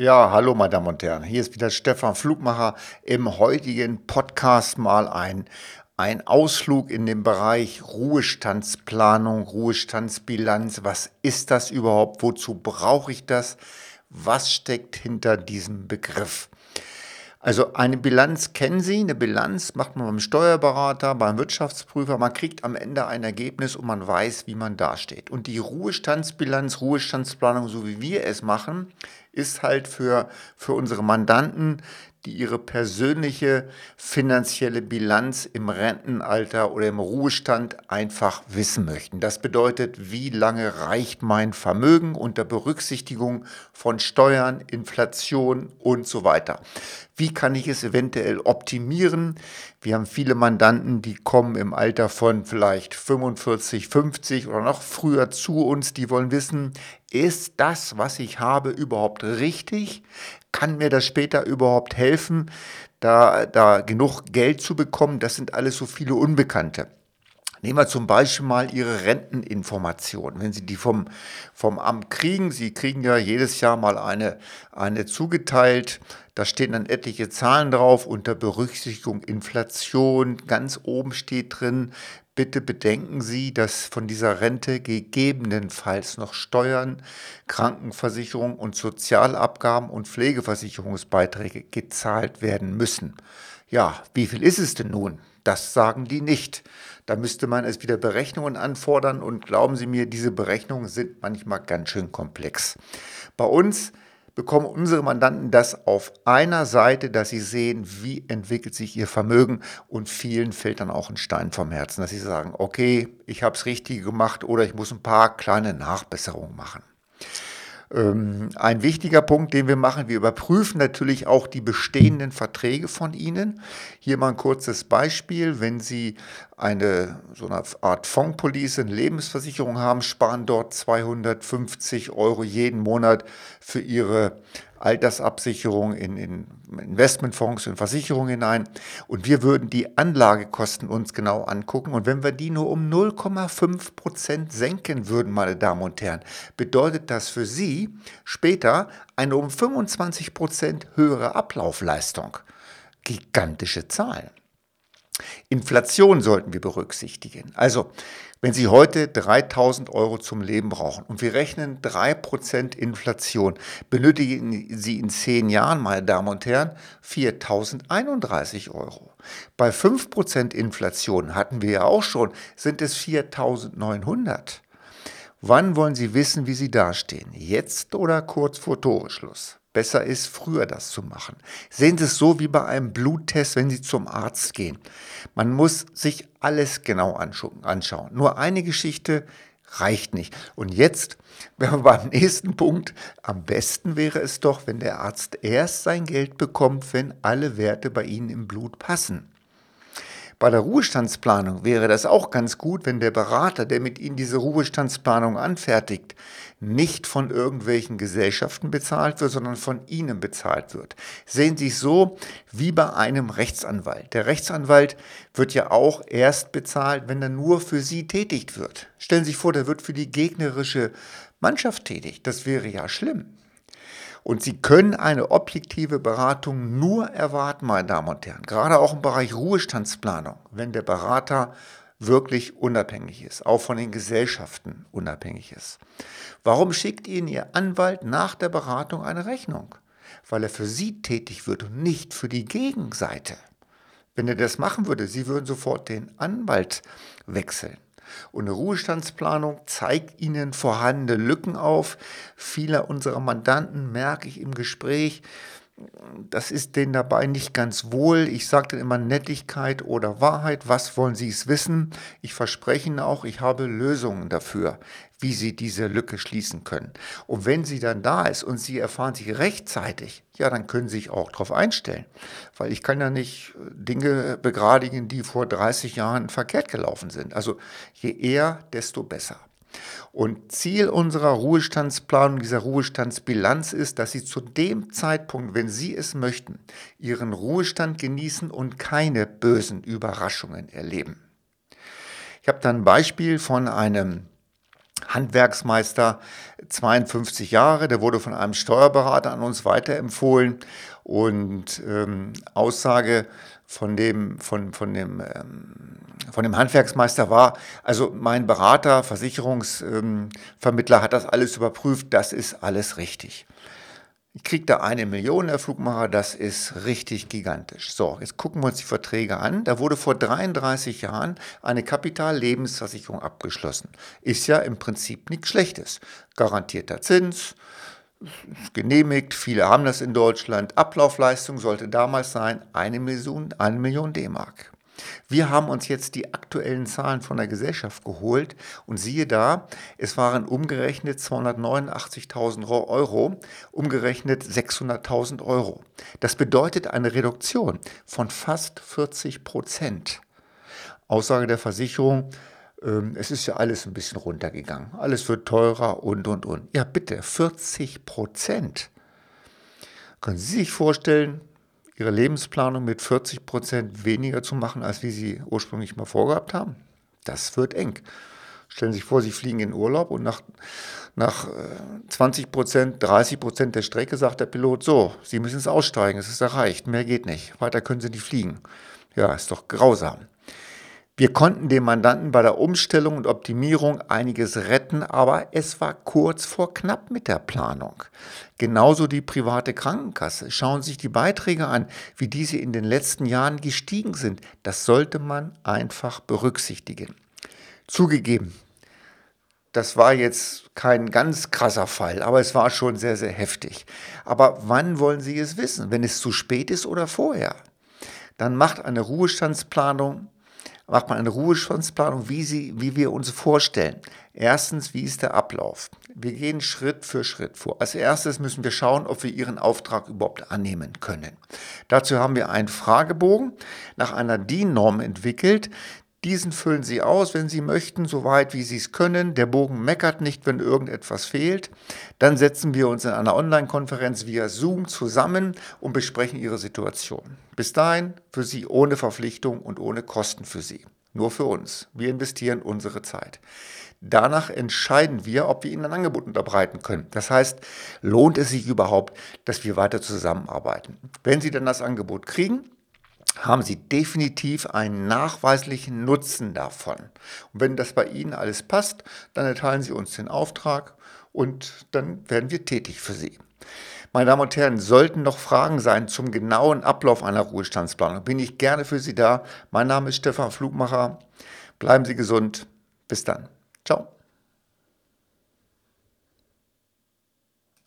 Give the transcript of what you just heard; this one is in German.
Ja, hallo meine Damen und Herren, hier ist wieder Stefan Flugmacher. Im heutigen Podcast mal ein, ein Ausflug in den Bereich Ruhestandsplanung, Ruhestandsbilanz. Was ist das überhaupt? Wozu brauche ich das? Was steckt hinter diesem Begriff? Also eine Bilanz kennen Sie, eine Bilanz macht man beim Steuerberater, beim Wirtschaftsprüfer, man kriegt am Ende ein Ergebnis und man weiß, wie man dasteht. Und die Ruhestandsbilanz, Ruhestandsplanung, so wie wir es machen, ist halt für, für unsere Mandanten die ihre persönliche finanzielle Bilanz im Rentenalter oder im Ruhestand einfach wissen möchten. Das bedeutet, wie lange reicht mein Vermögen unter Berücksichtigung von Steuern, Inflation und so weiter. Wie kann ich es eventuell optimieren? Wir haben viele Mandanten, die kommen im Alter von vielleicht 45, 50 oder noch früher zu uns, die wollen wissen, ist das, was ich habe, überhaupt richtig? Kann mir das später überhaupt helfen, da, da genug Geld zu bekommen? Das sind alles so viele Unbekannte. Nehmen wir zum Beispiel mal Ihre Renteninformationen. Wenn Sie die vom, vom Amt kriegen, Sie kriegen ja jedes Jahr mal eine, eine zugeteilt. Da stehen dann etliche Zahlen drauf unter Berücksichtigung Inflation. Ganz oben steht drin, Bitte bedenken Sie, dass von dieser Rente gegebenenfalls noch Steuern, Krankenversicherung und Sozialabgaben und Pflegeversicherungsbeiträge gezahlt werden müssen. Ja, wie viel ist es denn nun? Das sagen die nicht. Da müsste man es wieder Berechnungen anfordern und glauben Sie mir, diese Berechnungen sind manchmal ganz schön komplex. Bei uns bekommen unsere Mandanten das auf einer Seite, dass sie sehen, wie entwickelt sich ihr Vermögen und vielen fällt dann auch ein Stein vom Herzen, dass sie sagen, okay, ich habe es richtig gemacht oder ich muss ein paar kleine Nachbesserungen machen. Ähm, ein wichtiger Punkt, den wir machen, wir überprüfen natürlich auch die bestehenden Verträge von Ihnen. Hier mal ein kurzes Beispiel. Wenn Sie eine so eine Art Fondspolice, eine Lebensversicherung haben, sparen dort 250 Euro jeden Monat für Ihre Altersabsicherung in, in Investmentfonds und Versicherungen hinein. Und wir würden die Anlagekosten uns genau angucken. Und wenn wir die nur um 0,5 Prozent senken würden, meine Damen und Herren, bedeutet das für Sie später eine um 25 Prozent höhere Ablaufleistung. Gigantische Zahlen. Inflation sollten wir berücksichtigen. Also, wenn Sie heute 3000 Euro zum Leben brauchen und wir rechnen 3% Inflation, benötigen Sie in 10 Jahren, meine Damen und Herren, 4031 Euro. Bei 5% Inflation hatten wir ja auch schon, sind es 4900. Wann wollen Sie wissen, wie Sie dastehen? Jetzt oder kurz vor Toreschluss? besser ist, früher das zu machen. Sehen Sie es so wie bei einem Bluttest, wenn Sie zum Arzt gehen. Man muss sich alles genau anschauen. Nur eine Geschichte reicht nicht. Und jetzt, wenn wir beim nächsten Punkt, am besten wäre es doch, wenn der Arzt erst sein Geld bekommt, wenn alle Werte bei Ihnen im Blut passen. Bei der Ruhestandsplanung wäre das auch ganz gut, wenn der Berater, der mit Ihnen diese Ruhestandsplanung anfertigt, nicht von irgendwelchen Gesellschaften bezahlt wird, sondern von Ihnen bezahlt wird. Sehen Sie es so wie bei einem Rechtsanwalt. Der Rechtsanwalt wird ja auch erst bezahlt, wenn er nur für Sie tätig wird. Stellen Sie sich vor, der wird für die gegnerische Mannschaft tätig. Das wäre ja schlimm. Und Sie können eine objektive Beratung nur erwarten, meine Damen und Herren, gerade auch im Bereich Ruhestandsplanung, wenn der Berater wirklich unabhängig ist, auch von den Gesellschaften unabhängig ist. Warum schickt Ihnen Ihr Anwalt nach der Beratung eine Rechnung? Weil er für Sie tätig wird und nicht für die Gegenseite. Wenn er das machen würde, Sie würden sofort den Anwalt wechseln. Und eine Ruhestandsplanung zeigt Ihnen vorhandene Lücken auf. Viele unserer Mandanten merke ich im Gespräch, das ist denen dabei nicht ganz wohl. Ich sage dann immer Nettigkeit oder Wahrheit. Was wollen Sie es wissen? Ich verspreche Ihnen auch, ich habe Lösungen dafür, wie Sie diese Lücke schließen können. Und wenn sie dann da ist und Sie erfahren sie rechtzeitig, ja, dann können Sie sich auch darauf einstellen. Weil ich kann ja nicht Dinge begradigen, die vor 30 Jahren verkehrt gelaufen sind. Also je eher, desto besser. Und Ziel unserer Ruhestandsplanung, dieser Ruhestandsbilanz ist, dass Sie zu dem Zeitpunkt, wenn Sie es möchten, Ihren Ruhestand genießen und keine bösen Überraschungen erleben. Ich habe da ein Beispiel von einem Handwerksmeister, 52 Jahre, der wurde von einem Steuerberater an uns weiterempfohlen und ähm, Aussage von dem, von, von, dem, ähm, von dem Handwerksmeister war, also mein Berater, Versicherungsvermittler ähm, hat das alles überprüft, das ist alles richtig. Kriege da eine Million, Herr Flugmacher, das ist richtig gigantisch. So, jetzt gucken wir uns die Verträge an. Da wurde vor 33 Jahren eine Kapitallebensversicherung abgeschlossen. Ist ja im Prinzip nichts Schlechtes. Garantierter Zins, genehmigt, viele haben das in Deutschland. Ablaufleistung sollte damals sein eine Million, eine Million D-Mark. Wir haben uns jetzt die aktuellen Zahlen von der Gesellschaft geholt und siehe da, es waren umgerechnet 289.000 Euro, umgerechnet 600.000 Euro. Das bedeutet eine Reduktion von fast 40 Prozent. Aussage der Versicherung, ähm, es ist ja alles ein bisschen runtergegangen. Alles wird teurer und, und, und. Ja, bitte, 40 Prozent. Können Sie sich vorstellen, ihre Lebensplanung mit 40 Prozent weniger zu machen, als wie sie ursprünglich mal vorgehabt haben? Das wird eng. Stellen Sie sich vor, Sie fliegen in Urlaub und nach, nach 20 äh, Prozent, 30 Prozent der Strecke sagt der Pilot, so, Sie müssen es aussteigen, es ist erreicht, mehr geht nicht, weiter können Sie nicht fliegen. Ja, ist doch grausam. Wir konnten dem Mandanten bei der Umstellung und Optimierung einiges retten, aber es war kurz vor knapp mit der Planung. Genauso die private Krankenkasse. Schauen Sie sich die Beiträge an, wie diese in den letzten Jahren gestiegen sind. Das sollte man einfach berücksichtigen. Zugegeben, das war jetzt kein ganz krasser Fall, aber es war schon sehr, sehr heftig. Aber wann wollen Sie es wissen? Wenn es zu spät ist oder vorher? Dann macht eine Ruhestandsplanung macht man eine Ruhestandsplanung, wie, sie, wie wir uns vorstellen. Erstens, wie ist der Ablauf? Wir gehen Schritt für Schritt vor. Als erstes müssen wir schauen, ob wir Ihren Auftrag überhaupt annehmen können. Dazu haben wir einen Fragebogen nach einer DIN-Norm entwickelt, diesen füllen Sie aus, wenn Sie möchten, soweit wie Sie es können. Der Bogen meckert nicht, wenn irgendetwas fehlt. Dann setzen wir uns in einer Online-Konferenz via Zoom zusammen und besprechen Ihre Situation. Bis dahin für Sie ohne Verpflichtung und ohne Kosten für Sie. Nur für uns. Wir investieren unsere Zeit. Danach entscheiden wir, ob wir Ihnen ein Angebot unterbreiten können. Das heißt, lohnt es sich überhaupt, dass wir weiter zusammenarbeiten. Wenn Sie dann das Angebot kriegen, haben Sie definitiv einen nachweislichen Nutzen davon. Und wenn das bei Ihnen alles passt, dann erteilen Sie uns den Auftrag und dann werden wir tätig für Sie. Meine Damen und Herren, sollten noch Fragen sein zum genauen Ablauf einer Ruhestandsplanung, bin ich gerne für Sie da. Mein Name ist Stefan Flugmacher. Bleiben Sie gesund. Bis dann. Ciao.